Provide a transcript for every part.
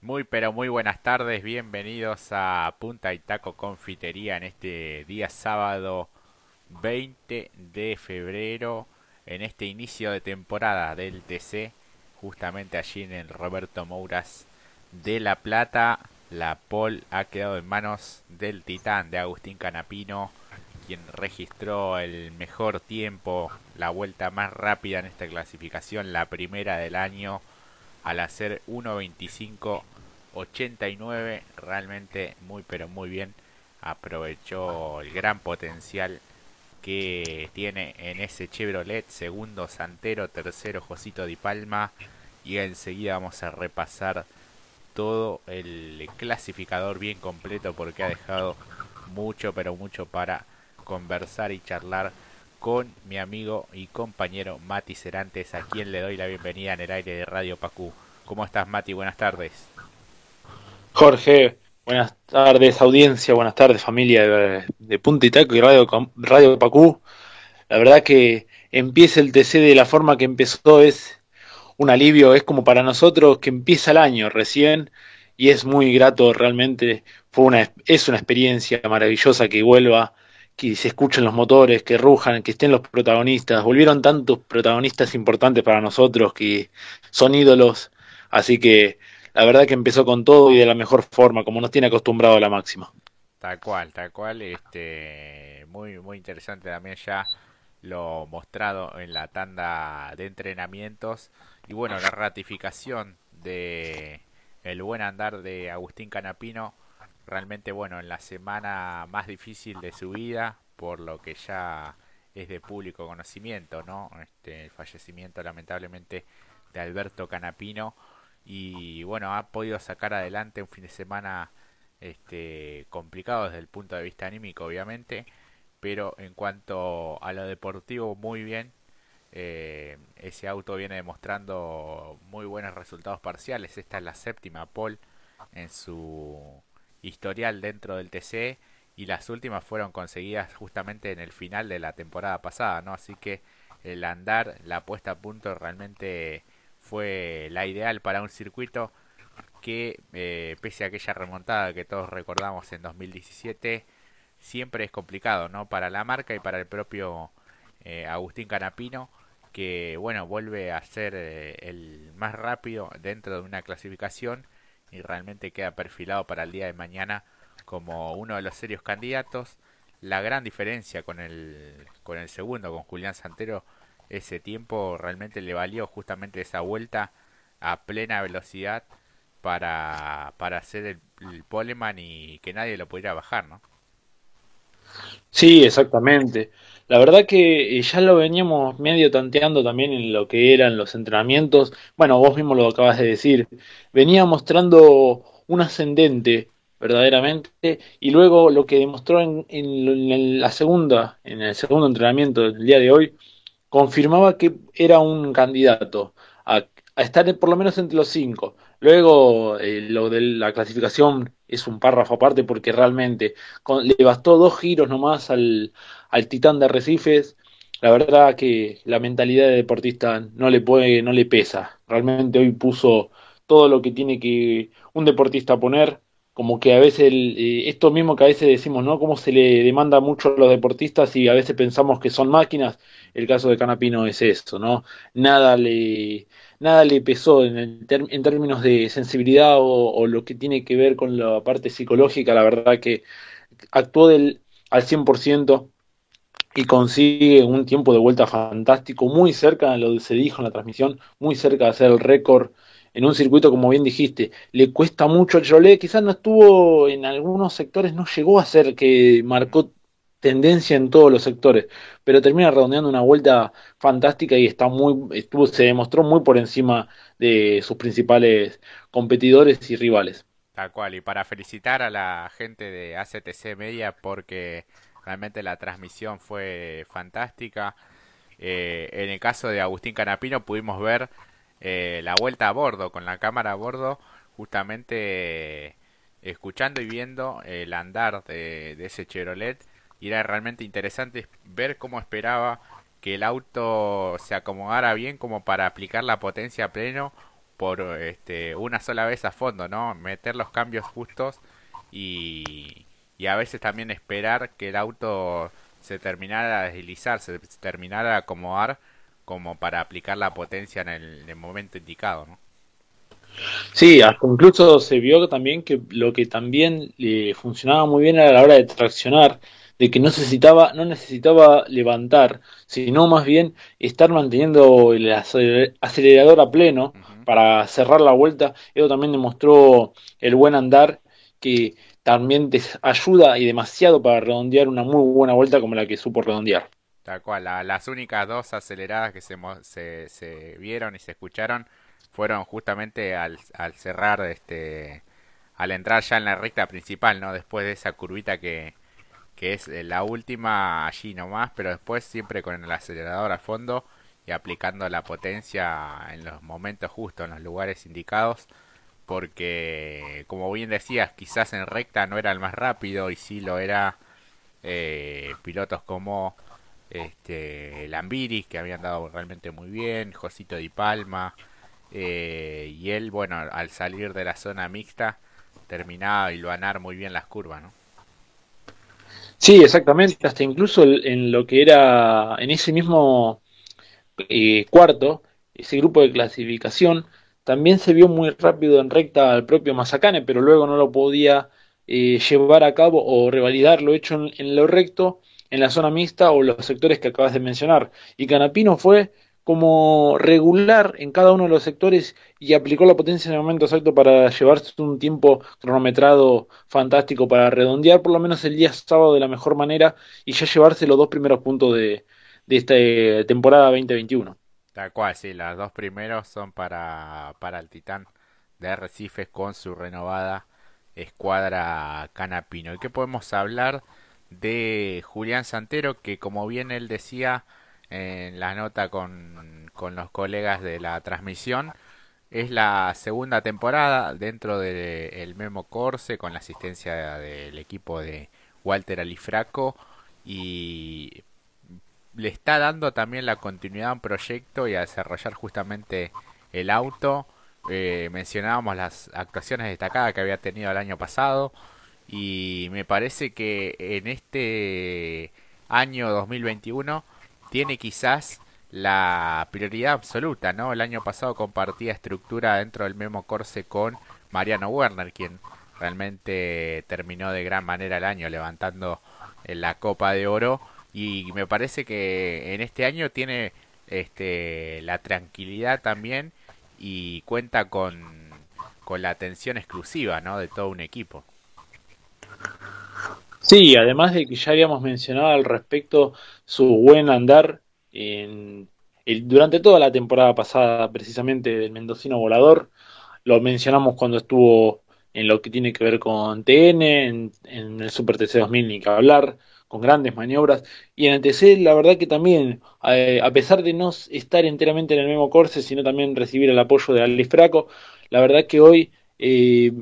Muy pero muy buenas tardes, bienvenidos a Punta y Taco Confitería en este día sábado 20 de febrero, en este inicio de temporada del TC, justamente allí en el Roberto Mouras de La Plata. La pole ha quedado en manos del titán de Agustín Canapino, quien registró el mejor tiempo, la vuelta más rápida en esta clasificación, la primera del año al hacer 1.25.89 realmente muy pero muy bien. Aprovechó el gran potencial que tiene en ese Chevrolet segundo Santero tercero Josito Di Palma y enseguida vamos a repasar todo el clasificador bien completo porque ha dejado mucho pero mucho para conversar y charlar con mi amigo y compañero Mati Cerantes, a quien le doy la bienvenida en el aire de Radio Pacú. ¿Cómo estás, Mati? Buenas tardes. Jorge, buenas tardes, audiencia, buenas tardes, familia de, de Punta y Taco y Radio, Radio Pacú. La verdad que empiece el TC de la forma que empezó es un alivio, es como para nosotros que empieza el año recién y es muy grato realmente. Fue una, es una experiencia maravillosa que vuelva que se escuchen los motores, que rujan, que estén los protagonistas. Volvieron tantos protagonistas importantes para nosotros que son ídolos. Así que la verdad que empezó con todo y de la mejor forma, como nos tiene acostumbrado a la máxima. Tal cual, tal cual. Este, muy, muy interesante también ya lo mostrado en la tanda de entrenamientos y bueno la ratificación de el buen andar de Agustín Canapino realmente bueno en la semana más difícil de su vida por lo que ya es de público conocimiento no este el fallecimiento lamentablemente de Alberto Canapino. Y bueno ha podido sacar adelante un fin de semana este complicado desde el punto de vista anímico obviamente. Pero en cuanto a lo deportivo muy bien. Eh, ese auto viene demostrando muy buenos resultados parciales. Esta es la séptima pole en su historial dentro del TC y las últimas fueron conseguidas justamente en el final de la temporada pasada, ¿no? Así que el andar, la puesta a punto realmente fue la ideal para un circuito que eh, pese a aquella remontada que todos recordamos en 2017 siempre es complicado, ¿no? Para la marca y para el propio eh, Agustín Canapino que bueno vuelve a ser eh, el más rápido dentro de una clasificación y realmente queda perfilado para el día de mañana como uno de los serios candidatos. La gran diferencia con el, con el segundo, con Julián Santero, ese tiempo realmente le valió justamente esa vuelta a plena velocidad para, para hacer el, el poleman y que nadie lo pudiera bajar, ¿no? Sí, exactamente. La verdad que eh, ya lo veníamos medio tanteando también en lo que eran los entrenamientos. Bueno, vos mismo lo acabas de decir. Venía mostrando un ascendente verdaderamente y luego lo que demostró en, en, la segunda, en el segundo entrenamiento del día de hoy, confirmaba que era un candidato a, a estar por lo menos entre los cinco. Luego, eh, lo de la clasificación es un párrafo aparte porque realmente le bastó dos giros nomás al, al Titán de Arrecifes. La verdad que la mentalidad de deportista no le puede, no le pesa. Realmente hoy puso todo lo que tiene que un deportista poner, como que a veces eh, esto mismo que a veces decimos, ¿no? Cómo se le demanda mucho a los deportistas y a veces pensamos que son máquinas. El caso de Canapino es esto, ¿no? Nada le nada le pesó en, el en términos de sensibilidad o, lo que tiene que ver con la parte psicológica, la verdad que actuó del, al 100% y consigue un tiempo de vuelta fantástico, muy cerca de lo que se dijo en la transmisión, muy cerca de hacer el récord en un circuito, como bien dijiste, le cuesta mucho el Chevrolet, quizás no estuvo en algunos sectores, no llegó a ser que marcó tendencia en todos los sectores, pero termina redondeando una vuelta fantástica y está muy, estuvo, se demostró muy por encima de sus principales competidores y rivales. Tal cual, y para felicitar a la gente de ACTC Media porque realmente la transmisión fue fantástica. Eh, en el caso de Agustín Canapino pudimos ver eh, la vuelta a bordo, con la cámara a bordo, justamente escuchando y viendo el andar de, de ese Chevrolet y era realmente interesante ver cómo esperaba que el auto se acomodara bien como para aplicar la potencia a pleno por este, una sola vez a fondo, ¿no? Meter los cambios justos y, a veces también esperar que el auto se terminara de deslizar, se terminara de acomodar como para aplicar la potencia en el, momento indicado, ¿no? Sí, incluso se vio también que lo que también le funcionaba muy bien era a la hora de traccionar, de que no necesitaba, no necesitaba levantar, sino más bien estar manteniendo el acelerador a pleno para cerrar la vuelta. Eso también demostró el buen andar que también te ayuda y demasiado para redondear una muy buena vuelta como la que supo redondear. Tal cual, las únicas dos aceleradas que se, se, se, vieron y se escucharon fueron justamente al, al cerrar, este, al entrar ya en la recta principal, ¿no? Después de esa curvita que, que es la última allí nomás, pero después siempre con el acelerador a fondo y aplicando la potencia en los momentos justos, en los lugares indicados porque como bien decías, quizás en recta no era el más rápido y sí lo era eh, pilotos como este Lambiris que habían dado realmente muy bien, Josito Di Palma eh, y él, bueno, al salir de la zona mixta terminaba y ganar muy bien las curvas, ¿no? Sí, exactamente, hasta incluso en lo que era en ese mismo eh, cuarto, ese grupo de clasificación, también se vio muy rápido en recta al propio Mazacane, pero luego no lo podía eh, llevar a cabo o revalidar lo hecho en, lo recto en la zona mixta o los sectores que acabas de mencionar. Y Canapino fue como regular en cada uno de los sectores y aplicó la potencia en el momento exacto para llevarse un tiempo cronometrado fantástico para redondear por lo menos el día sábado de la mejor manera y ya llevarse los dos primeros puntos de, de esta eh, temporada 2021. Tal cual, sí, las dos primeros son para, para el Titán de Arrecifes con su renovada escuadra Canapino. ¿Y qué podemos hablar de Julián Santero? Que como bien él decía en la nota con, con los colegas de la transmisión, es la segunda temporada dentro del Memo Corse con la asistencia del equipo de Walter Alifraco y le está dando también la continuidad a un proyecto y a desarrollar justamente el auto. Eh, mencionábamos las actuaciones destacadas que había tenido el año pasado y me parece que en este año 2021 tiene quizás la prioridad absoluta, ¿no? El año pasado compartía estructura dentro del Memo Corse con Mariano Werner, quien realmente terminó de gran manera el año levantando la Copa de Oro y me parece que en este año tiene este la tranquilidad también y cuenta con, con la atención exclusiva ¿no? de todo un equipo. Sí, además de que ya habíamos mencionado al respecto su buen andar en, durante toda la temporada pasada, precisamente del Mendocino Volador, lo mencionamos cuando estuvo en lo que tiene que ver con TN, en, el Super TC 2000, ni que hablar, con grandes maniobras. Y en el TC, la verdad que también, eh, a pesar de no estar enteramente en el mismo corse, sino también recibir el apoyo de Alex Fraco, la verdad que hoy, eh,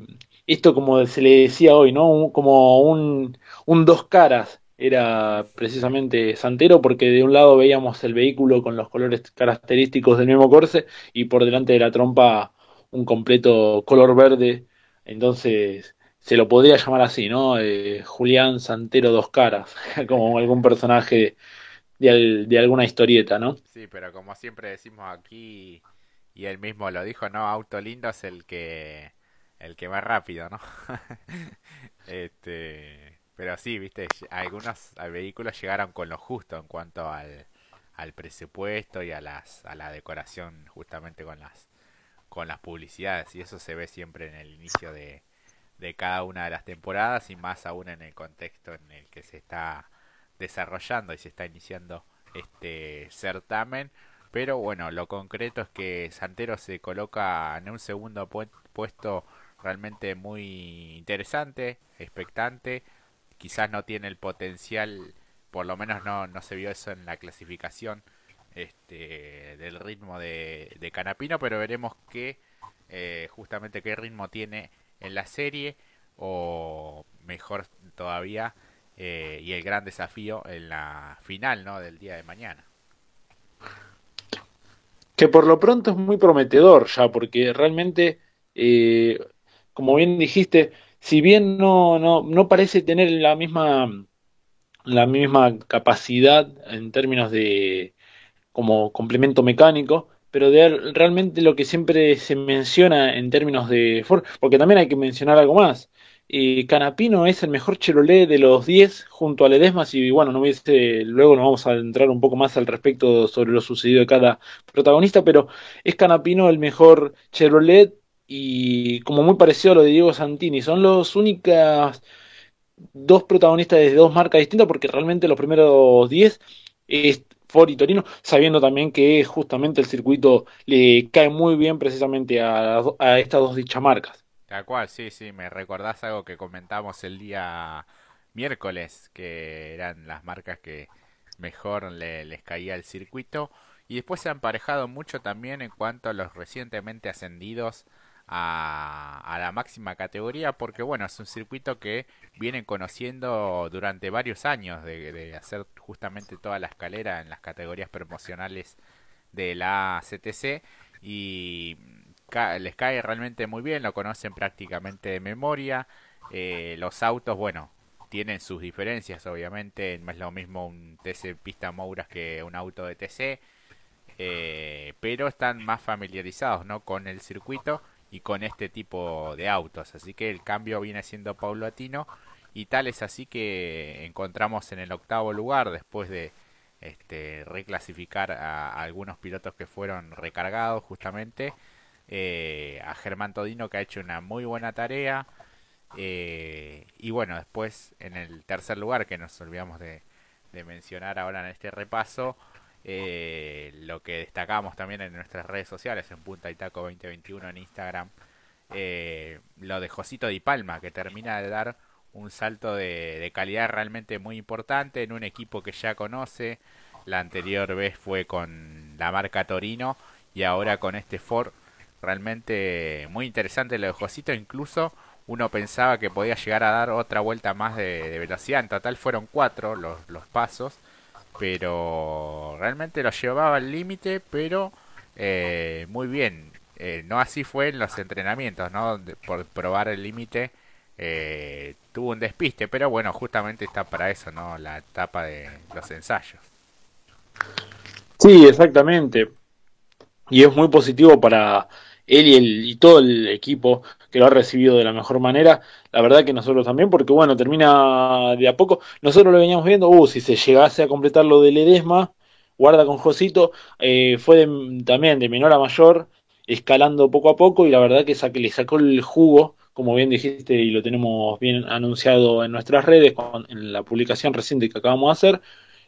esto como se le decía hoy, ¿no? como un, un dos caras era precisamente Santero, porque de un lado veíamos el vehículo con los colores característicos del mismo corse y por delante de la trompa un completo color verde. Entonces, se lo podría llamar así, ¿no? Eh, Julián Santero Dos Caras, como algún personaje de, de, alguna historieta, ¿no? Sí, pero como siempre decimos aquí, y él mismo lo dijo, ¿no? Auto lindo es el que el que va rápido, ¿no? este, pero sí, viste, algunos vehículos llegaron con lo justo en cuanto al, al presupuesto y a las a la decoración justamente con las con las publicidades y eso se ve siempre en el inicio de de cada una de las temporadas y más aún en el contexto en el que se está desarrollando y se está iniciando este certamen. Pero bueno, lo concreto es que Santero se coloca en un segundo puesto realmente muy interesante, expectante. Quizás no tiene el potencial, por lo menos no, no se vio eso en la clasificación este, del ritmo de, de Canapino, pero veremos qué, eh, justamente qué ritmo tiene en la serie o mejor todavía eh, y el gran desafío en la final ¿no? del día de mañana. que por lo pronto es muy prometedor ya, porque realmente, eh, como bien dijiste, si bien no, no, no parece tener la misma, la misma capacidad en términos de como complemento mecánico, pero de realmente lo que siempre se menciona en términos de Ford, porque también hay que mencionar algo más. Eh, Canapino es el mejor Chevrolet de los 10 junto a Ledesma y bueno, no hubiese, luego nos vamos a entrar un poco más al respecto sobre lo sucedido de cada protagonista, pero es Canapino el mejor Chevrolet y como muy parecido a lo de Diego Santini, son los únicas dos protagonistas de dos marcas distintas porque realmente los primeros 10 es Ford y Torino, sabiendo también que justamente el circuito le cae muy bien precisamente a, a estas dos dichas marcas. Tal cual, sí, sí, me recordás algo que comentamos el día miércoles, que eran las marcas que mejor les caía el circuito. Y después se han emparejado mucho también en cuanto a los recientemente ascendidos a, la máxima categoría, porque bueno, es un circuito que vienen conociendo durante varios años de, de hacer justamente toda la escalera en las categorías promocionales de la CTC y les cae realmente muy bien, lo conocen prácticamente de memoria. Eh, los autos, bueno, tienen sus diferencias, obviamente. No es lo mismo un TC pista Mouras que un auto de TC. Eh, pero están más familiarizados ¿no? con el circuito y con este tipo de autos. Así que el cambio viene siendo paulatino. Y tal es así que encontramos en el octavo lugar, después de este, reclasificar a algunos pilotos que fueron recargados justamente eh, a Germán Todino que ha hecho una muy buena tarea. Eh, y bueno, después en el tercer lugar que nos olvidamos de, mencionar ahora en este repaso, eh, lo que destacamos también en nuestras redes sociales, en Punta Itaco 2021 en Instagram, lo de Josito Di Palma, que termina de dar un salto de, calidad realmente muy importante en un equipo que ya conoce. La anterior vez fue con la marca Torino y ahora con este Ford. Realmente muy interesante lo de Josito, incluso uno pensaba que podía llegar a dar otra vuelta más de, velocidad, en total fueron cuatro los pasos, pero realmente lo llevaba al límite, pero eh, muy bien, eh, no así fue en los entrenamientos, ¿no? por probar el límite eh, tuvo un despiste, pero bueno, justamente está para eso, ¿no? La etapa de los ensayos. Sí, exactamente. Y es muy positivo para él y todo el equipo que lo ha recibido de la mejor manera. La verdad que nosotros también, porque bueno, termina de a poco. Nosotros lo veníamos viendo, uh, si se llegase a completar lo del Edesma, guarda con Josito, eh, fue también de menor a mayor, escalando poco a poco y la verdad que le sacó el jugo, como bien dijiste y lo tenemos bien anunciado en nuestras redes, en la publicación reciente que acabamos de hacer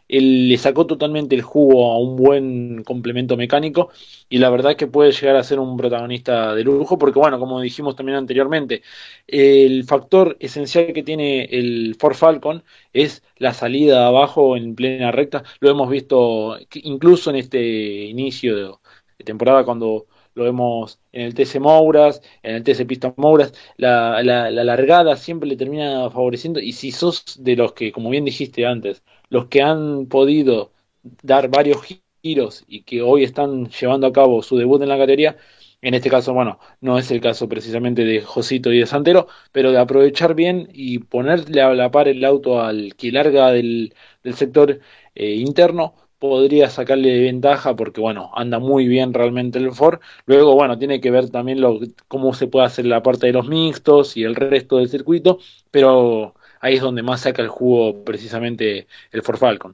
él le sacó totalmente el jugo a un buen complemento mecánico y la verdad que puede llegar a ser un protagonista de lujo porque bueno, como dijimos también anteriormente, el factor esencial que tiene el Ford Falcon es la salida abajo en plena recta, lo hemos visto incluso en este inicio de, temporada cuando lo vemos en el TC Mouras, en el TC Pista Mouras, la, la, la largada siempre le termina favoreciendo y si sos de los que, como bien dijiste antes, los que han podido dar varios giros y que hoy están llevando a cabo su debut en la categoría, en este caso, bueno, no es el caso precisamente de Josito y de Santero, pero de aprovechar bien y ponerle a la par el auto al que larga del, del sector eh, interno, podría sacarle ventaja porque, bueno, anda muy bien realmente el Ford. Luego, bueno, tiene que ver también lo, cómo se puede hacer la parte de los mixtos y el resto del circuito, pero ahí es donde más saca el jugo precisamente el Ford Falcon.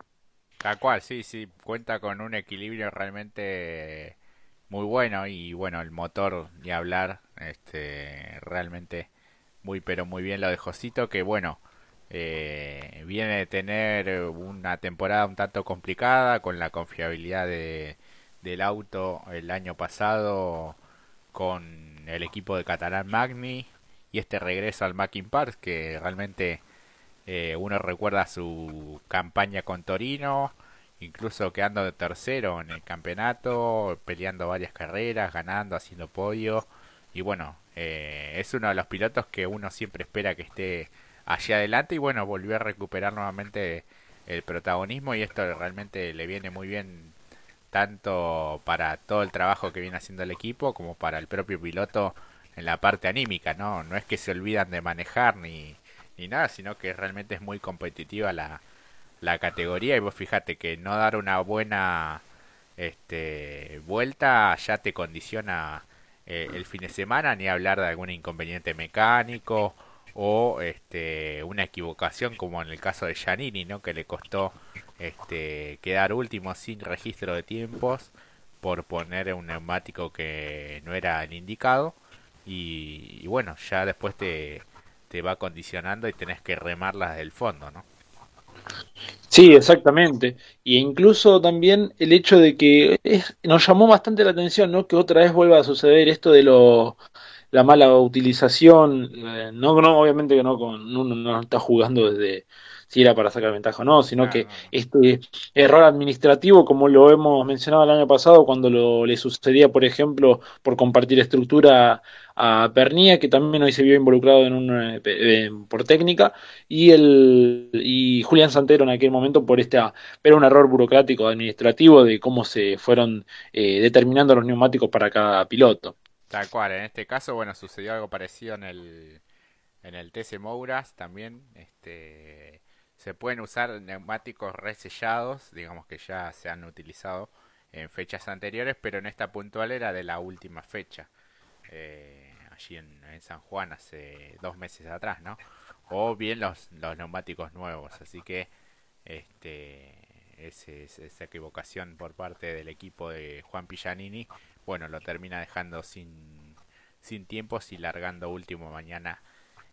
Tal cual, sí, sí, cuenta con un equilibrio realmente muy bueno y bueno, el motor ni hablar, este, realmente muy pero muy bien lo de Josito que bueno, eh, viene de tener una temporada un tanto complicada con la confiabilidad de, del auto el año pasado con el equipo de Catalán Magni y este regreso al Mackin Park que realmente eh, uno recuerda su campaña con Torino, incluso quedando de tercero en el campeonato, peleando varias carreras, ganando, haciendo podio. Y bueno, eh, es uno de los pilotos que uno siempre espera que esté allí adelante y bueno, volvió a recuperar nuevamente el protagonismo y esto realmente le viene muy bien tanto para todo el trabajo que viene haciendo el equipo como para el propio piloto en la parte anímica, ¿no? No es que se olvidan de manejar ni, ni nada, sino que realmente es muy competitiva la, la categoría y vos fíjate que no dar una buena este, vuelta ya te condiciona eh, el fin de semana, ni hablar de algún inconveniente mecánico o este, una equivocación como en el caso de Giannini, ¿no? que le costó este, quedar último sin registro de tiempos por poner un neumático que no era el indicado y, bueno, ya después te, te va condicionando y tenés que remarlas del fondo, ¿no? Sí, exactamente. Y incluso también el hecho de que nos llamó bastante la atención, ¿no? Que otra vez vuelva a suceder esto de lo, la mala utilización, eh, no, no, obviamente que no, con, uno no está jugando desde si era para sacar ventaja o no, sino que este error administrativo, como lo hemos mencionado el año pasado, cuando lo, le sucedía, por ejemplo, por compartir estructura a Pernía, que también hoy se vio involucrado en un, eh, por técnica, y el y Julián Santero en aquel momento por este, pero un error burocrático administrativo de cómo se fueron eh, determinando los neumáticos para cada piloto. Tal cual, en este caso, bueno, sucedió algo parecido en el en el TC Mouras también, este se pueden usar neumáticos resellados, digamos que ya se han utilizado en fechas anteriores, pero en esta puntual era de la última fecha, eh, allí en, San Juan hace dos meses atrás, ¿no? O bien los, neumáticos nuevos, así que este esa equivocación por parte del equipo de Juan Pillanini, bueno, lo termina dejando sin, sin tiempos y largando último mañana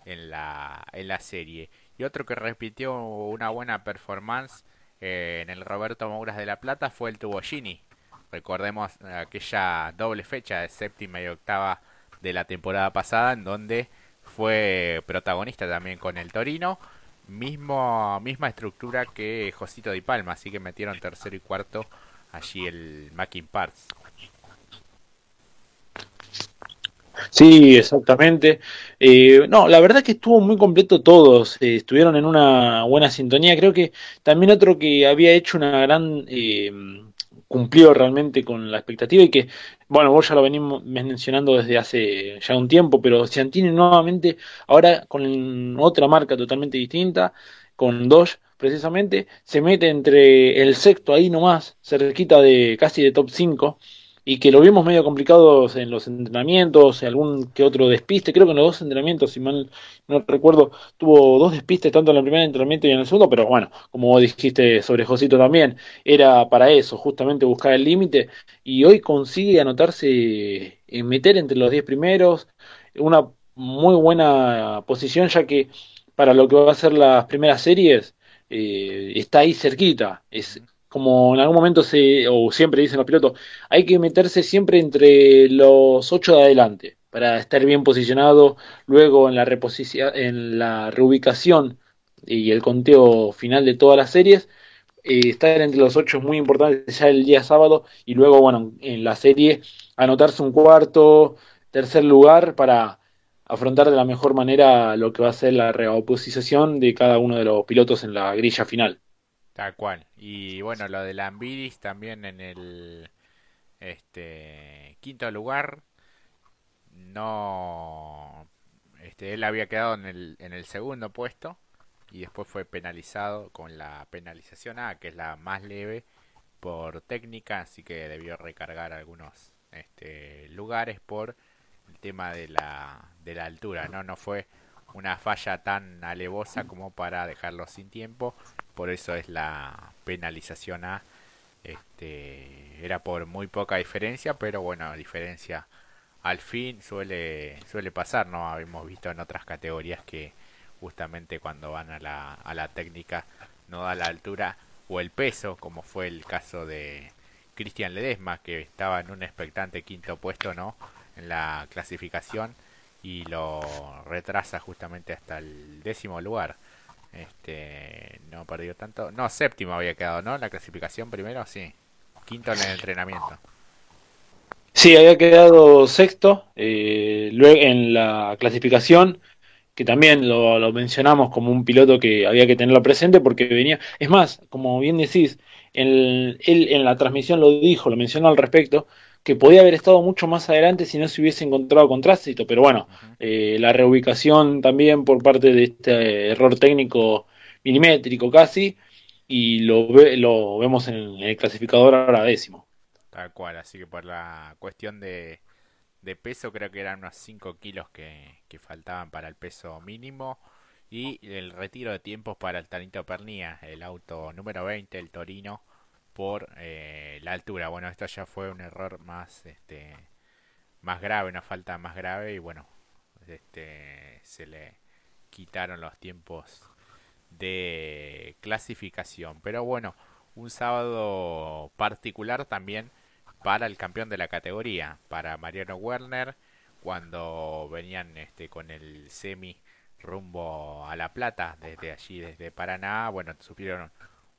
en la, en la serie. Y otro que repitió una buena performance eh, en el Roberto Mouras de la Plata fue el Tubogini. Recordemos aquella doble fecha de séptima y octava de la temporada pasada en donde fue protagonista también con el Torino. Mismo, misma estructura que Josito Di Palma, así que metieron tercero y cuarto allí el Mackin Parts. Sí, exactamente. Eh, no, la verdad que estuvo muy completo todos, estuvieron en una buena sintonía. Creo que también otro que había hecho una gran... Eh, cumplió realmente con la expectativa y que, bueno, vos ya lo venimos mencionando desde hace ya un tiempo, pero Ciantini nuevamente, ahora con otra marca totalmente distinta, con Dodge precisamente, se mete entre el sexto ahí nomás, cerquita de casi de top 5 y que lo vimos medio complicados en los entrenamientos, algún que otro despiste, creo que en los dos entrenamientos, si mal no recuerdo, tuvo dos despistes tanto en el primer entrenamiento y en el segundo, pero bueno, como dijiste sobre Josito también, era para eso, justamente buscar el límite, y hoy consigue anotarse, en meter entre los diez primeros, una muy buena posición, ya que para lo que va a ser las primeras series, eh, está ahí cerquita, es como en algún momento se, o siempre dicen los pilotos, hay que meterse siempre entre los ocho de adelante para estar bien posicionado luego en la en la reubicación y el conteo final de todas las series. Eh, estar entre los ocho es muy importante ya el día sábado y luego, bueno, en la serie anotarse un cuarto, tercer lugar para afrontar de la mejor manera lo que va a ser la reoposición de cada uno de los pilotos en la grilla final. Tal cual. Y bueno, lo de Lambiris también en el este quinto lugar. No. Este, él había quedado en el, en el segundo puesto y después fue penalizado con la penalización A, que es la más leve por técnica, así que debió recargar algunos este, lugares por el tema de la, de la altura, ¿no? No fue una falla tan alevosa como para dejarlo sin tiempo, por eso es la penalización A. Este, era por muy poca diferencia, pero bueno, diferencia al fin suele suele pasar, ¿no? Habíamos visto en otras categorías que justamente cuando van a la, a la técnica no da la altura o el peso, como fue el caso de Cristian Ledesma, que estaba en un expectante quinto puesto, ¿no? En la clasificación y lo retrasa justamente hasta el décimo lugar. Este, no perdió tanto. No, séptimo había quedado, ¿no? La clasificación primero, sí. Quinto en el entrenamiento. Sí, había quedado sexto eh, luego en la clasificación que también lo, mencionamos como un piloto que había que tenerlo presente porque venía, es más, como bien decís, él en la transmisión lo dijo, lo mencionó al respecto, que podía haber estado mucho más adelante si no se hubiese encontrado con tránsito, pero bueno, eh, la reubicación también por parte de este error técnico milimétrico casi, y lo, lo vemos en el clasificador ahora décimo. Tal cual, así que por la cuestión de, de peso creo que eran unos 5 kilos que, que, faltaban para el peso mínimo y el retiro de tiempos para el Tanito Pernía, el auto número 20, el Torino, por eh, la altura. Bueno, esto ya fue un error más este más grave, una falta más grave y bueno, este se le quitaron los tiempos de clasificación. Pero bueno, un sábado particular también para el campeón de la categoría, para Mariano Werner, cuando venían este con el semi rumbo a La Plata desde allí, desde Paraná, bueno, sufrieron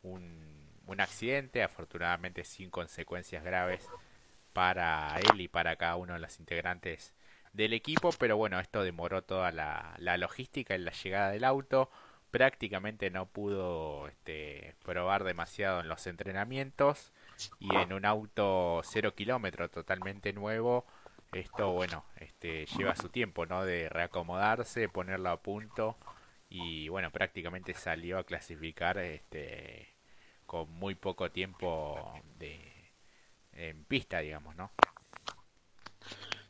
un un accidente, afortunadamente sin consecuencias graves para él y para cada uno de los integrantes del equipo, pero bueno, esto demoró toda la, logística en la llegada del auto, prácticamente no pudo este, probar demasiado en los entrenamientos y en un auto cero kilómetro totalmente nuevo, esto bueno, este, lleva su tiempo, ¿no? De reacomodarse, ponerlo a punto y bueno, prácticamente salió a clasificar este, con muy poco tiempo de, en pista, digamos, ¿no?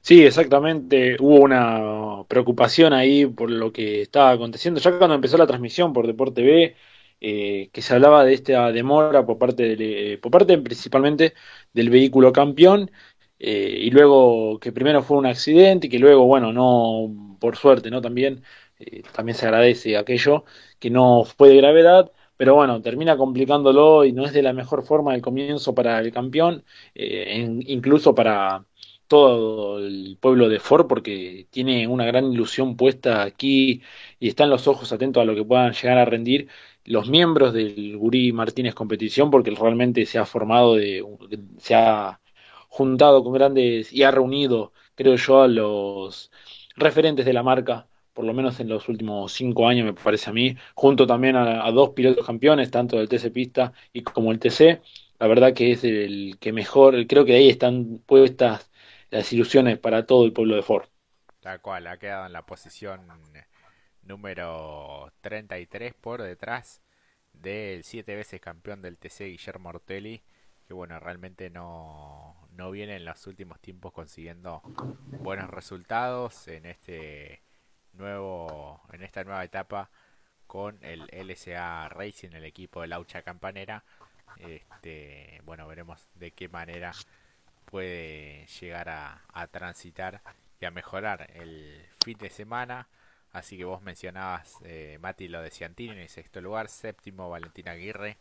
Sí, exactamente. Hubo una preocupación ahí por lo que estaba aconteciendo. Ya cuando empezó la transmisión por Deporte B, eh, que se hablaba de esta demora por parte, de, por parte principalmente del vehículo campeón, eh, y luego que primero fue un accidente y que luego, bueno, no, por suerte, ¿no? También, eh, también se agradece aquello, que no fue de gravedad pero bueno, termina complicándolo y no es de la mejor forma el comienzo para el campeón, eh, incluso para todo el pueblo de Ford, porque tiene una gran ilusión puesta aquí y están los ojos atentos a lo que puedan llegar a rendir los miembros del Gurí Martínez Competición, porque realmente se ha formado, de, se ha juntado con grandes y ha reunido, creo yo, a los referentes de la marca por lo menos en los últimos cinco años, me parece a mí, junto también a, dos pilotos campeones, tanto del TC Pista y como el TC. La verdad que es el que mejor, creo que ahí están puestas las ilusiones para todo el pueblo de Ford. Tal cual, ha quedado en la posición número 33 por detrás del siete veces campeón del TC Guillermo Ortelli, que bueno, realmente no, no viene en los últimos tiempos consiguiendo buenos resultados en este nuevo en esta nueva etapa con el LSA Racing, el equipo de Laucha Campanera. Este, bueno, veremos de qué manera puede llegar a, transitar y a mejorar el fin de semana. Así que vos mencionabas, eh, Mati, lo de Ciantini en sexto lugar, séptimo Valentín Aguirre,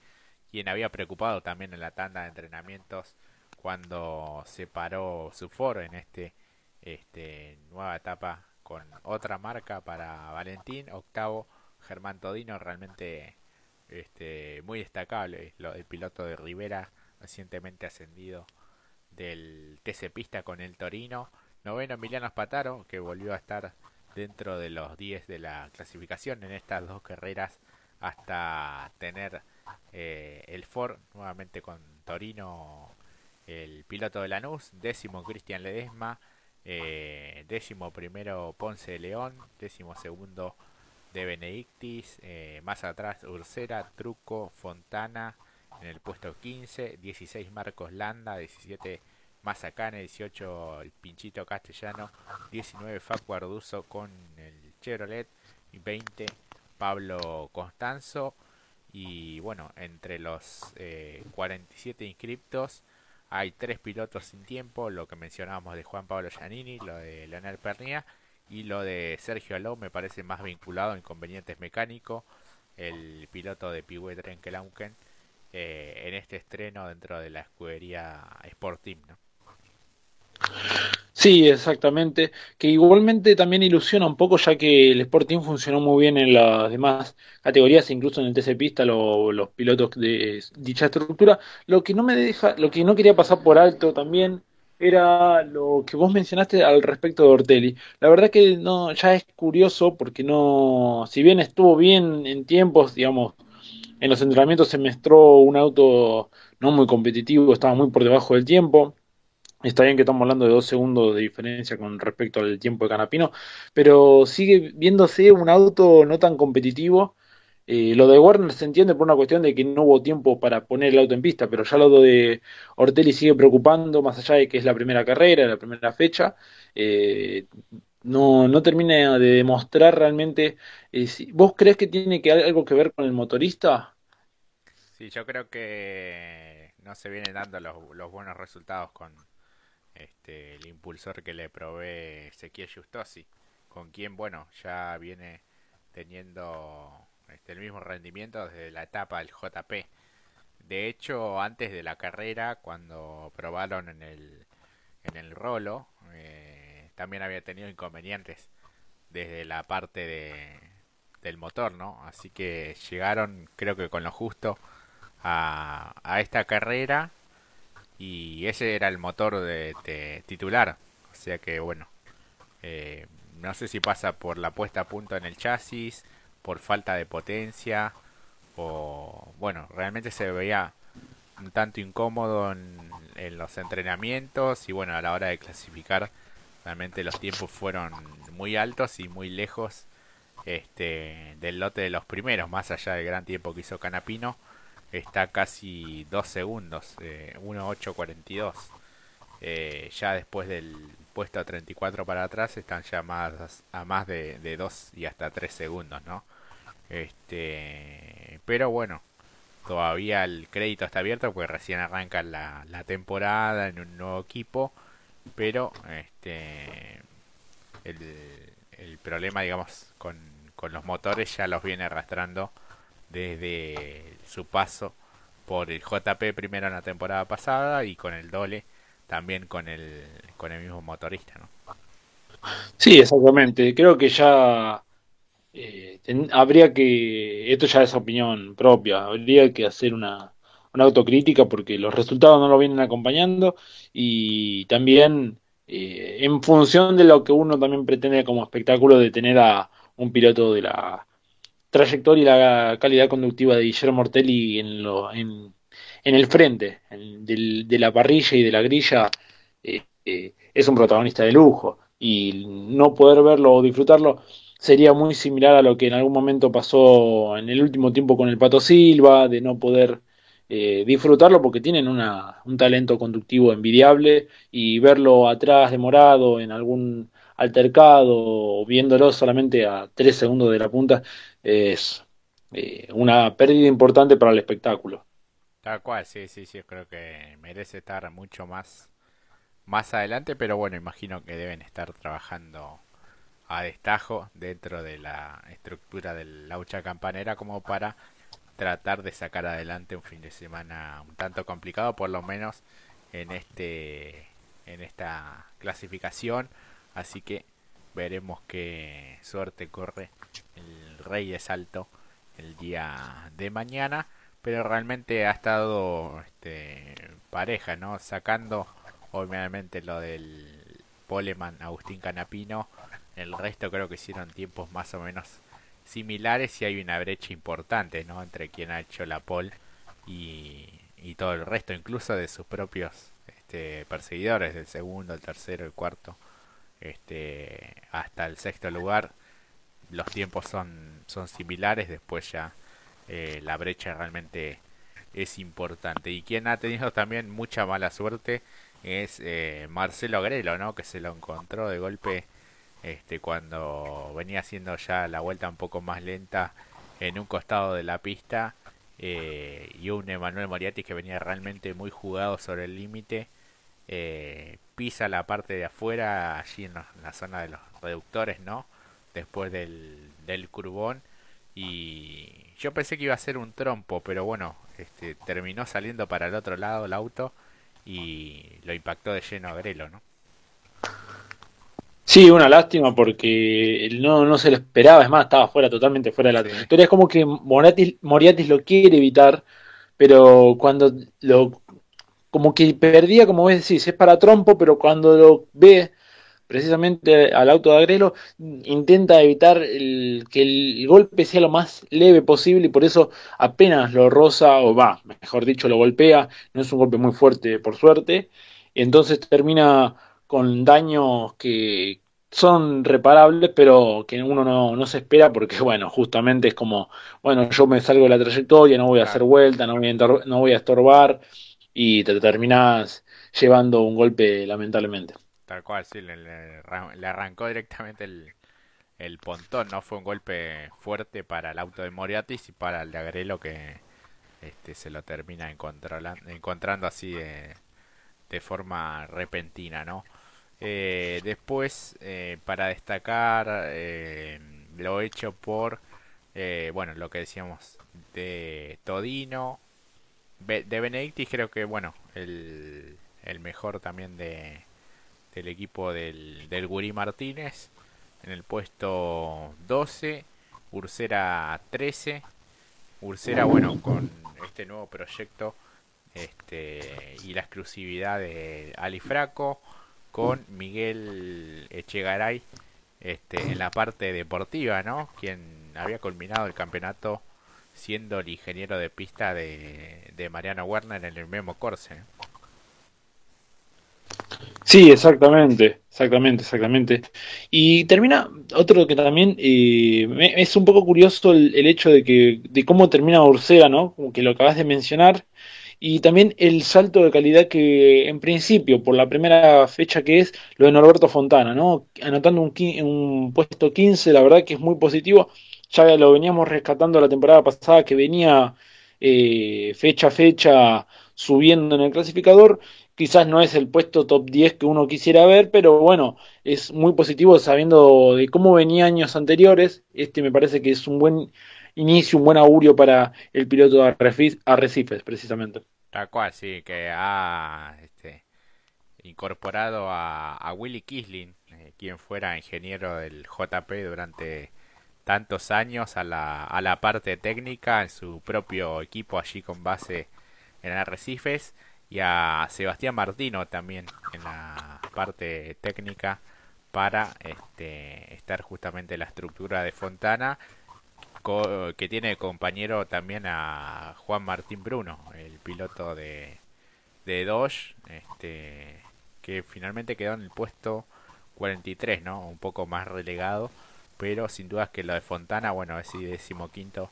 quien había preocupado también en la tanda de entrenamientos cuando se paró su foro en este, este nueva etapa con otra marca para Valentín, octavo Germán Todino, realmente este, muy destacable, lo, el piloto de Rivera recientemente ascendido del TC Pista con el Torino, noveno Emiliano Spataro, que volvió a estar dentro de los 10 de la clasificación en estas dos carreras hasta tener eh, el Ford nuevamente con Torino el piloto de Lanús, décimo Cristian Ledesma, eh, décimo primero Ponce de León, décimo segundo de Benedictis, eh, más atrás Ursera, Truco, Fontana en el puesto 15, 16 Marcos Landa, 17 Mazacane, 18 el Pinchito Castellano, 19 Facu Arduzo con el Chevrolet y 20 Pablo Constanzo. Y bueno, entre los 47 eh, inscriptos hay tres pilotos sin tiempo, lo que mencionábamos de Juan Pablo Giannini, lo de Leonel Pernía y lo de Sergio Alou me parece más vinculado a inconvenientes mecánicos, el piloto de Pigüe Trenkelauken eh, en este estreno dentro de la escudería Sport Team. ¿no? Sí, exactamente. Que igualmente también ilusiona un poco, ya que el Sporting funcionó muy bien en las demás categorías, incluso en el TC Pista, los pilotos de dicha estructura. Lo que no me deja, lo que no quería pasar por alto también era lo que vos mencionaste al respecto de Ortelli. La verdad que no, ya es curioso porque no, si bien estuvo bien en tiempos, digamos, en los entrenamientos se mostró un auto no muy competitivo, estaba muy por debajo del tiempo. Está bien que estamos hablando de dos segundos de diferencia con respecto al tiempo de Canapino, pero sigue viéndose un auto no tan competitivo. Eh, lo de Warner se entiende por una cuestión de que no hubo tiempo para poner el auto en pista, pero ya lo de Ortelli sigue preocupando, más allá de que es la primera carrera, la primera fecha. Eh, no, no termina de demostrar realmente. Eh, si, ¿Vos crees que tiene que algo que ver con el motorista? Sí, yo creo que no se vienen dando los, los buenos resultados con, este, el impulsor que le provee Ezequiel Justosi, con quien, bueno, ya viene teniendo este, el mismo rendimiento desde la etapa del JP. De hecho, antes de la carrera, cuando probaron en el, en el rolo, eh, también había tenido inconvenientes desde la parte de, del motor, ¿no? Así que llegaron, creo que con lo justo, a, a esta carrera y ese era el motor de, titular. O sea que bueno, eh, no sé si pasa por la puesta a punto en el chasis, por falta de potencia o bueno, realmente se veía un tanto incómodo en, en los entrenamientos y bueno, a la hora de clasificar realmente los tiempos fueron muy altos y muy lejos este del lote de los primeros, más allá del gran tiempo que hizo Canapino está casi 2 segundos, eh, 1.842. Eh, ya después del puesto 34 para atrás están ya más, a más de, de 2 y hasta 3 segundos, ¿no? Este, pero bueno, todavía el crédito está abierto porque recién arranca la, la temporada en un nuevo equipo, pero este el, el problema, digamos, con, con los motores ya los viene arrastrando desde su paso por el JP primero en la temporada pasada y con el Dole también con el, con el mismo motorista. ¿no? Sí, exactamente. Creo que ya eh, habría que, esto ya es opinión propia, habría que hacer una, una autocrítica porque los resultados no lo vienen acompañando y también eh, en función de lo que uno también pretende como espectáculo de tener a un piloto de la trayectoria y la calidad conductiva de Guillermo Mortelli en, lo, en, en el frente de la parrilla y de la grilla eh, eh, es un protagonista de lujo. Y no poder verlo o disfrutarlo sería muy similar a lo que en algún momento pasó en el último tiempo con el Pato Silva, de no poder eh, disfrutarlo porque tienen una, un talento conductivo envidiable y verlo atrás demorado en algún altercado, viéndolo solamente a tres segundos de la punta, es eh, una pérdida importante para el espectáculo. Tal cual, sí, sí, sí, creo que merece estar mucho más, más adelante, pero bueno, imagino que deben estar trabajando a destajo dentro de la estructura del laucha campanera como para tratar de sacar adelante un fin de semana un tanto complicado, por lo menos en este en esta clasificación Así que veremos qué suerte corre el Rey de Salto el día de mañana. Pero realmente ha estado este, pareja, ¿no? Sacando obviamente lo del Poleman Agustín Canapino. El resto creo que hicieron tiempos más o menos similares y hay una brecha importante, ¿no? Entre quien ha hecho la pole y, y todo el resto, incluso de sus propios este, perseguidores, del segundo, el tercero, el cuarto este, hasta el sexto lugar los tiempos son, son similares, después ya eh, la brecha realmente es importante. Y quien ha tenido también mucha mala suerte es eh, Marcelo Grelo, ¿no? que se lo encontró de golpe este, cuando venía haciendo ya la vuelta un poco más lenta en un costado de la pista eh, y un Emanuel Moriarty que venía realmente muy jugado sobre el límite eh, pisa la parte de afuera, allí en, la zona de los reductores, ¿no? Después del, del curbón. Y yo pensé que iba a ser un trompo, pero bueno, este, terminó saliendo para el otro lado el auto y lo impactó de lleno a Grelo, ¿no? Sí, una lástima porque no, no se lo esperaba, es más, estaba fuera, totalmente fuera de la trayectoria. Es como que Moriatis, Moriatis lo quiere evitar, pero cuando lo como que perdía, como vos decís, es para trompo, pero cuando lo ve precisamente al auto de Agrelo, intenta evitar el, que el golpe sea lo más leve posible y por eso apenas lo roza o va, mejor dicho, lo golpea, no es un golpe muy fuerte por suerte, entonces termina con daños que son reparables, pero que uno no, no se espera porque, bueno, justamente es como, bueno, yo me salgo de la trayectoria, no voy a hacer vuelta, no voy a, no voy a estorbar y te terminas llevando un golpe lamentablemente. Tal cual, sí, le, arrancó directamente el, pontón, ¿no? Fue un golpe fuerte para el auto de Moriarty y para el de Agrelo que este, se lo termina encontrando así de, forma repentina, ¿no? Eh, después, eh, para destacar eh, lo hecho por, bueno, lo que decíamos de Todino, de Benedicti, creo que, bueno, el, el mejor también de, del equipo del, del Gurí Martínez. En el puesto 12, Ursera 13. Ursera, bueno, con este nuevo proyecto este, y la exclusividad de Alifraco con Miguel Echegaray este, en la parte deportiva, ¿no? Quien había culminado el campeonato siendo el ingeniero de pista de, de Mariano Werner en el mismo Corse. Sí, exactamente, exactamente, exactamente. Y termina otro que también eh, es un poco curioso el, hecho de que de cómo termina Ursera, ¿no? Como que lo acabas de mencionar. Y también el salto de calidad que, en principio, por la primera fecha que es, lo de Norberto Fontana, ¿no? Anotando un, un puesto 15, la verdad que es muy positivo. Ya lo veníamos rescatando la temporada pasada, que venía eh, fecha a fecha subiendo en el clasificador quizás no es el puesto top 10 que uno quisiera ver, pero bueno, es muy positivo sabiendo de cómo venía años anteriores. Este me parece que es un buen inicio, un buen augurio para el piloto de Arrecifes, precisamente. Tal cual, sí, que ha este, incorporado a, Willy Kisling, eh, quien fuera ingeniero del JP durante tantos años a la, a la parte técnica en su propio equipo allí con base en Arrecifes y a Sebastián Martino también en la parte técnica para este, estar justamente en la estructura de Fontana que tiene compañero también a Juan Martín Bruno, el piloto de, de Dodge, este, que finalmente quedó en el puesto 43, ¿no? Un poco más relegado, pero sin dudas que lo de Fontana, bueno, es decimoquinto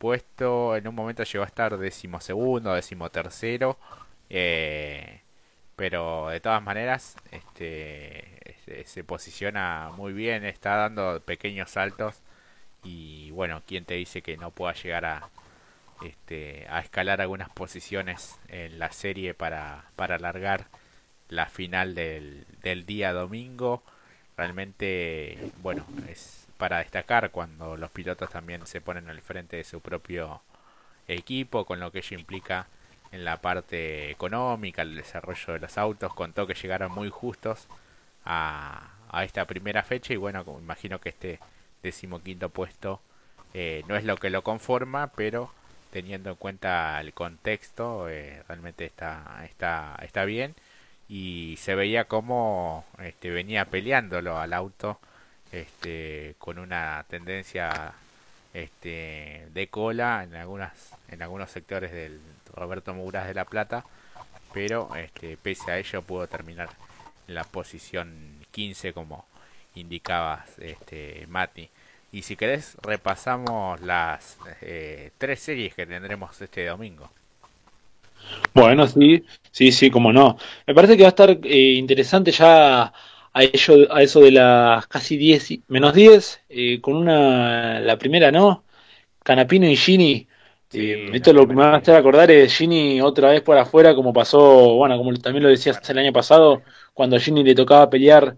puesto, en un momento llegó a estar decimosegundo, decimotercero, eh, pero de todas maneras, este, se, posiciona muy bien, está dando pequeños saltos y bueno, ¿quién te dice que no pueda llegar a, este, a escalar algunas posiciones en la serie para, para alargar la final del, del día domingo? Realmente, bueno, es para destacar cuando los pilotos también se ponen al frente de su propio equipo, con lo que ello implica en la parte económica, el desarrollo de los autos, contó que llegaron muy justos a, a esta primera fecha y bueno, imagino que este decimoquinto puesto eh, no es lo que lo conforma, pero teniendo en cuenta el contexto eh, realmente está, está, está bien. Y se veía como este, venía peleándolo al auto este, con una tendencia este, de cola en algunas en algunos sectores del Roberto Muras de La Plata, pero este, pese a ello pudo terminar en la posición 15 como indicabas este, Mati. Y si querés repasamos las eh, tres series que tendremos este domingo. Bueno, sí, sí, sí, como no. Me parece que va a estar eh, interesante ya a, ello, a eso de las casi 10, menos 10, eh, con una, la primera, ¿no? Canapino y Gini esto lo que me va a hacer acordar es Ginny otra vez por afuera, como pasó, bueno, como también lo decías el año pasado, cuando a Ginny le tocaba pelear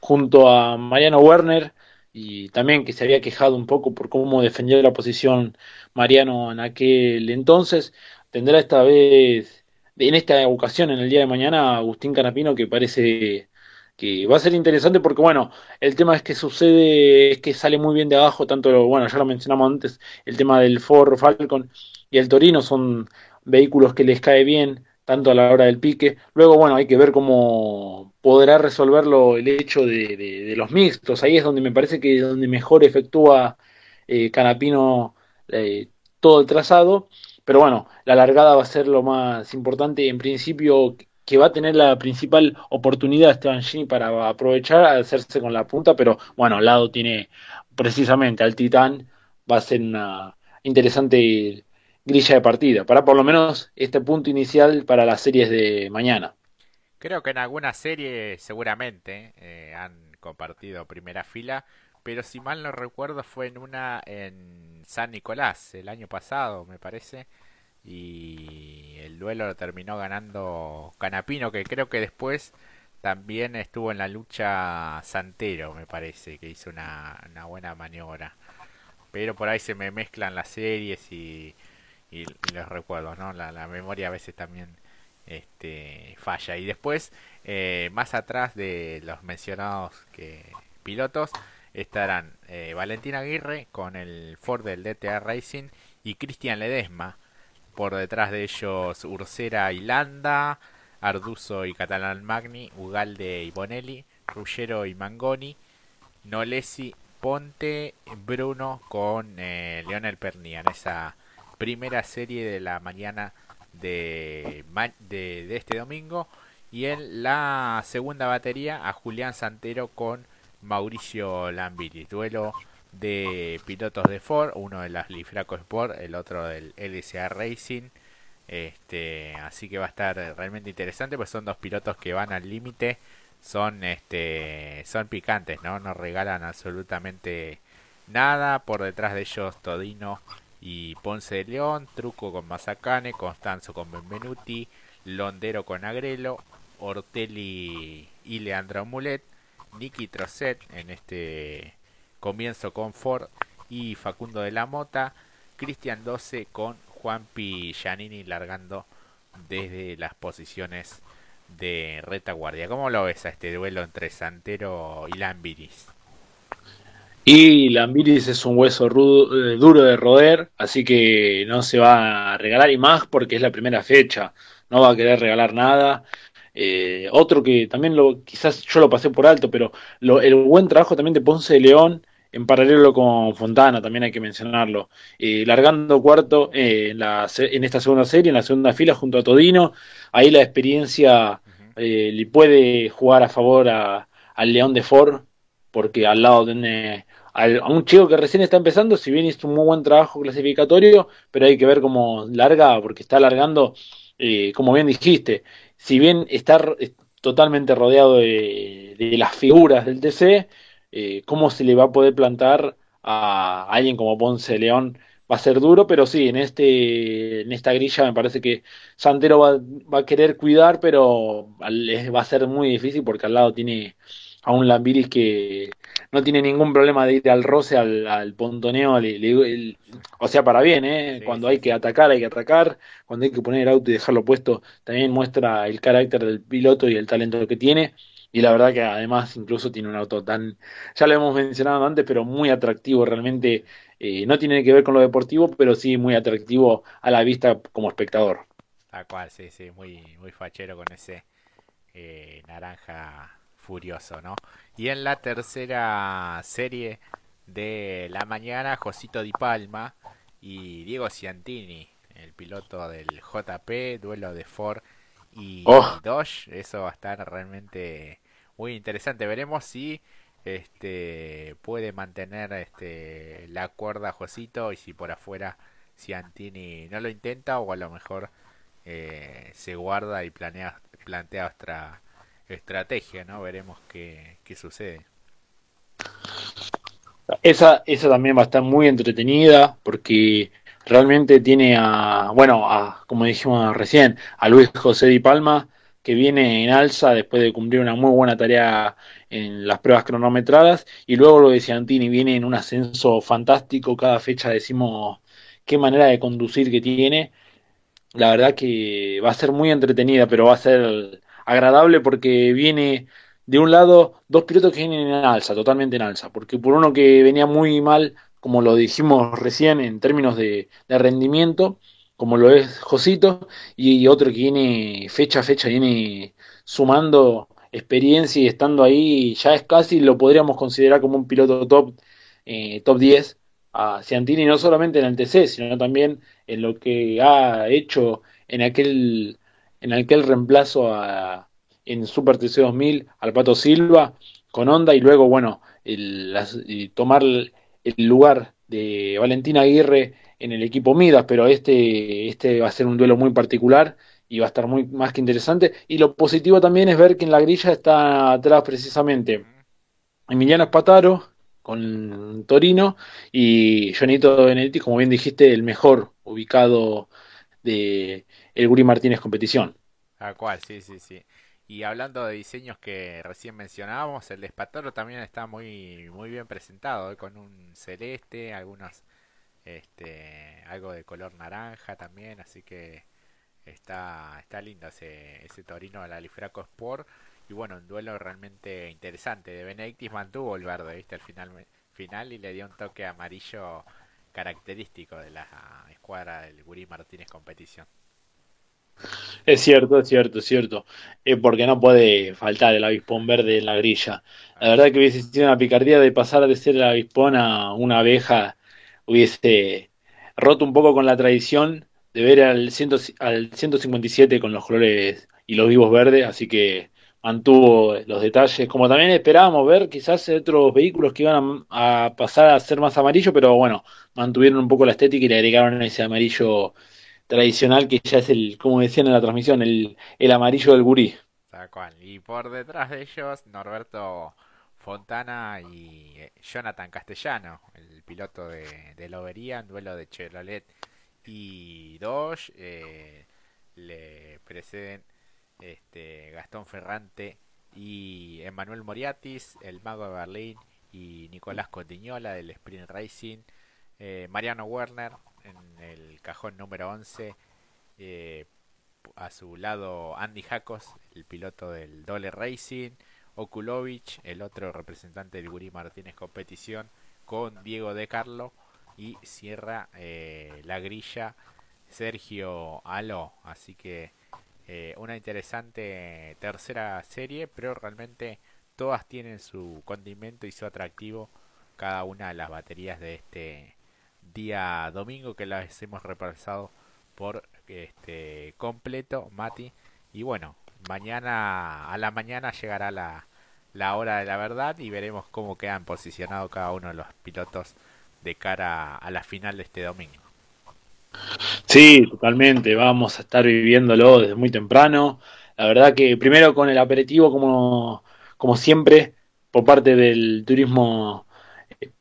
junto a Mariano Werner y también que se había quejado un poco por cómo defendió la posición Mariano en aquel entonces. Tendrá esta vez, en esta ocasión, en el día de mañana, Agustín Canapino, que parece que va a ser interesante porque, bueno, el tema es que sucede, es que sale muy bien de abajo, tanto, bueno, ya lo mencionamos antes, el tema del Ford Falcon y el Torino son vehículos que les cae bien, tanto a la hora del pique. Luego, bueno, hay que ver cómo podrá resolverlo el hecho de, los mixtos. Ahí es donde me parece que donde mejor efectúa eh, Canapino eh, todo el trazado. Pero bueno, la largada va a ser lo más importante. En principio, que va a tener la principal oportunidad Esteban Gini para aprovechar, hacerse con la punta. Pero bueno, al lado tiene precisamente al Titán. Va a ser una interesante grilla de partida, para por lo menos este punto inicial para las series de mañana. Creo que en alguna serie seguramente eh, han compartido primera fila, pero si mal no recuerdo fue en una en San Nicolás el año pasado, me parece, y el duelo lo terminó ganando Canapino, que creo que después también estuvo en la lucha Santero, me parece, que hizo una, una buena maniobra. Pero por ahí se me mezclan las series y y, los recuerdos, ¿no? La, memoria a veces también este, falla. Y después, eh, más atrás de los mencionados que, pilotos, estarán eh, Valentín Aguirre con el Ford del DTA Racing y Cristian Ledesma. Por detrás de ellos Ursera y Landa, Arduzo y Catalán Magni, Ugalde y Bonelli, Ruggero y Mangoni, Nolesi, Ponte, Bruno con eh, Leonel Pernia en esa primera serie de la mañana de, de, este domingo. Y en la segunda batería a Julián Santero con Mauricio Lambiris. Duelo de pilotos de Ford, uno de las Lifraco Sport, el otro del LSA Racing. Este, así que va a estar realmente interesante, pues son dos pilotos que van al límite, son este, son picantes, ¿no? No regalan absolutamente nada. Por detrás de ellos Todino y Ponce de León, Truco con Mazacane, Constanzo con Benvenuti, Londero con Agrelo, Ortelli y Leandro Mulet, Nicky Trosset en este comienzo con Ford y Facundo de la Mota, Cristian 12 con Juanpi Giannini largando desde las posiciones de retaguardia. ¿Cómo lo ves a este duelo entre Santero y Lambiris? Y Lambiris es un hueso eh, duro de roer, así que no se va a regalar y más porque es la primera fecha, no va a querer regalar nada. Eh, otro que también lo, quizás yo lo pasé por alto, pero el buen trabajo también de Ponce de León en paralelo con Fontana, también hay que mencionarlo. Eh, largando cuarto en, la, en esta segunda serie, en la segunda fila junto a Todino, ahí la experiencia le puede jugar a favor a, al León de Ford, porque al lado tiene a un chico que recién está empezando, si bien hizo un muy buen trabajo clasificatorio, pero hay que ver cómo larga, porque está largando, eh, como bien dijiste, si bien está totalmente rodeado de, las figuras del TC, eh, cómo se le va a poder plantar a alguien como Ponce León va a ser duro, pero sí, en este en esta grilla me parece que Santero va, va a querer cuidar, pero va a ser muy difícil porque al lado tiene a un Lambiris que no tiene ningún problema de ir al roce, al, pontoneo, o sea, para bien, ¿eh? cuando hay que atacar, hay que atacar, cuando hay que poner el auto y dejarlo puesto, también muestra el carácter del piloto y el talento que tiene. Y la verdad que además incluso tiene un auto tan, ya lo hemos mencionado antes, pero muy atractivo, realmente eh, no tiene que ver con lo deportivo, pero sí muy atractivo a la vista como espectador. Tal cual, sí, sí, muy, muy fachero con ese eh, naranja furioso, ¿no? Y en la tercera serie de la mañana, Josito Di Palma y Diego Ciantini, el piloto del JP, duelo de Ford y oh. Dodge. Eso va a estar realmente muy interesante. Veremos si este puede mantener este la cuerda Josito y si por afuera Ciantini no lo intenta o a lo mejor eh, se guarda y planea plantea otra estrategia, ¿no? Veremos qué, qué sucede. Esa, esa también va a estar muy entretenida porque realmente tiene a, bueno, a, como dijimos recién, a Luis José Di Palma, que viene en alza después de cumplir una muy buena tarea en las pruebas cronometradas, y luego lo de Ciantini viene en un ascenso fantástico, cada fecha decimos qué manera de conducir que tiene, la verdad que va a ser muy entretenida, pero va a ser agradable porque viene de un lado dos pilotos que vienen en alza, totalmente en alza, porque por uno que venía muy mal, como lo dijimos recién en términos de, rendimiento, como lo es Josito, y otro que viene fecha a fecha, viene sumando experiencia y estando ahí, ya es casi, lo podríamos considerar como un piloto top, eh, top 10 a Ciantini, no solamente en el TC, sino también en lo que ha hecho en aquel, en aquel reemplazo a, en Super TC 2000 al Pato Silva con Honda y luego, bueno, el, tomar el lugar de Valentina Aguirre en el equipo Midas, pero este, este va a ser un duelo muy particular y va a estar muy más que interesante. Y lo positivo también es ver que en la grilla está atrás precisamente Emiliano Espataro con Torino y Jonito Benedetti, como bien dijiste, el mejor ubicado de el Guri Martínez competición. a cual, sí, sí, sí. Y hablando de diseños que recién mencionábamos, el de Espataro también está muy, muy bien presentado, ¿eh? con un celeste, algunos, este, algo de color naranja también, así que está, está lindo ese, ese Torino de la Lifraco Sport. Y bueno, un duelo realmente interesante. De Benedictis mantuvo el verde, ¿viste? Al final, final y le dio un toque amarillo característico de la escuadra del Gurí Martínez Competición. Es cierto, es cierto, es cierto. Eh, porque no puede faltar el avispón verde en la grilla. La verdad que hubiese sido una picardía de pasar de ser el avispón a una abeja, hubiese roto un poco con la tradición de ver al, ciento, al 157 con los colores y los vivos verdes, así que mantuvo los detalles, como también esperábamos ver quizás otros vehículos que iban a, pasar a ser más amarillo, pero bueno, mantuvieron un poco la estética y le agregaron ese amarillo tradicional que ya es el, como decían en la transmisión, el, el amarillo del gurí. Y por detrás de ellos, Norberto Fontana y eh, Jonathan Castellano, el piloto de, de Lobería, en duelo de Chevrolet y Dodge. Eh, le preceden este, Gastón Ferrante y Emanuel Moriatis, el mago de Berlín y Nicolás Cotiñola del Sprint Racing. Eh, Mariano Werner en el cajón número 11. Eh, a su lado Andy Jacos, el piloto del Dole Racing. Okulovich, el otro representante del Gurí Martínez Competición, con Diego De Carlo y cierra eh, la grilla Sergio Aló. Así que eh, una interesante tercera serie, pero realmente todas tienen su condimento y su atractivo, cada una de las baterías de este día domingo que las hemos repasado por este completo, Mati. Y bueno, mañana a la mañana llegará la, la hora de la verdad y veremos cómo quedan posicionados cada uno de los pilotos de cara a la final de este domingo. Sí, totalmente, vamos a estar viviéndolo desde muy temprano. La verdad que primero con el aperitivo como, como siempre por parte del turismo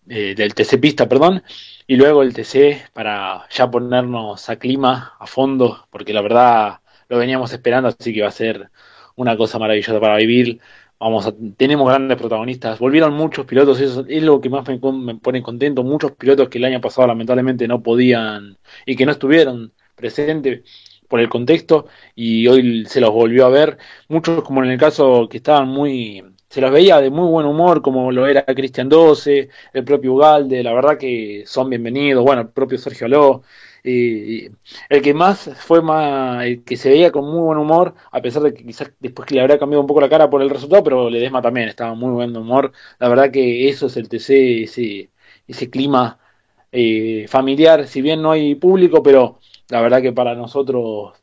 eh, del TC Pista, perdón, y luego el TC para ya ponernos a clima a fondo, porque la verdad lo veníamos esperando, así que va a ser una cosa maravillosa para vivir vamos tenemos grandes protagonistas. Volvieron muchos pilotos, eso es lo que más me, pone contento. Muchos pilotos que el año pasado lamentablemente no podían y que no estuvieron presentes por el contexto y hoy se los volvió a ver. Muchos, como en el caso que estaban muy. Se los veía de muy buen humor, como lo era Cristian 12, el propio Ugalde, la verdad que son bienvenidos. Bueno, el propio Sergio Aló el que más fue más, el que se veía con muy buen humor, a pesar de que quizás después que le habría cambiado un poco la cara por el resultado, pero Ledesma también estaba muy buen humor. La verdad que eso es el TC, ese, ese clima eh, familiar, si bien no hay público, pero la verdad que para nosotros,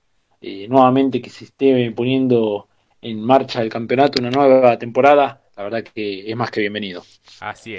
eh, nuevamente que se esté poniendo en marcha el campeonato, una nueva temporada, la verdad que es más que bienvenido. Así es.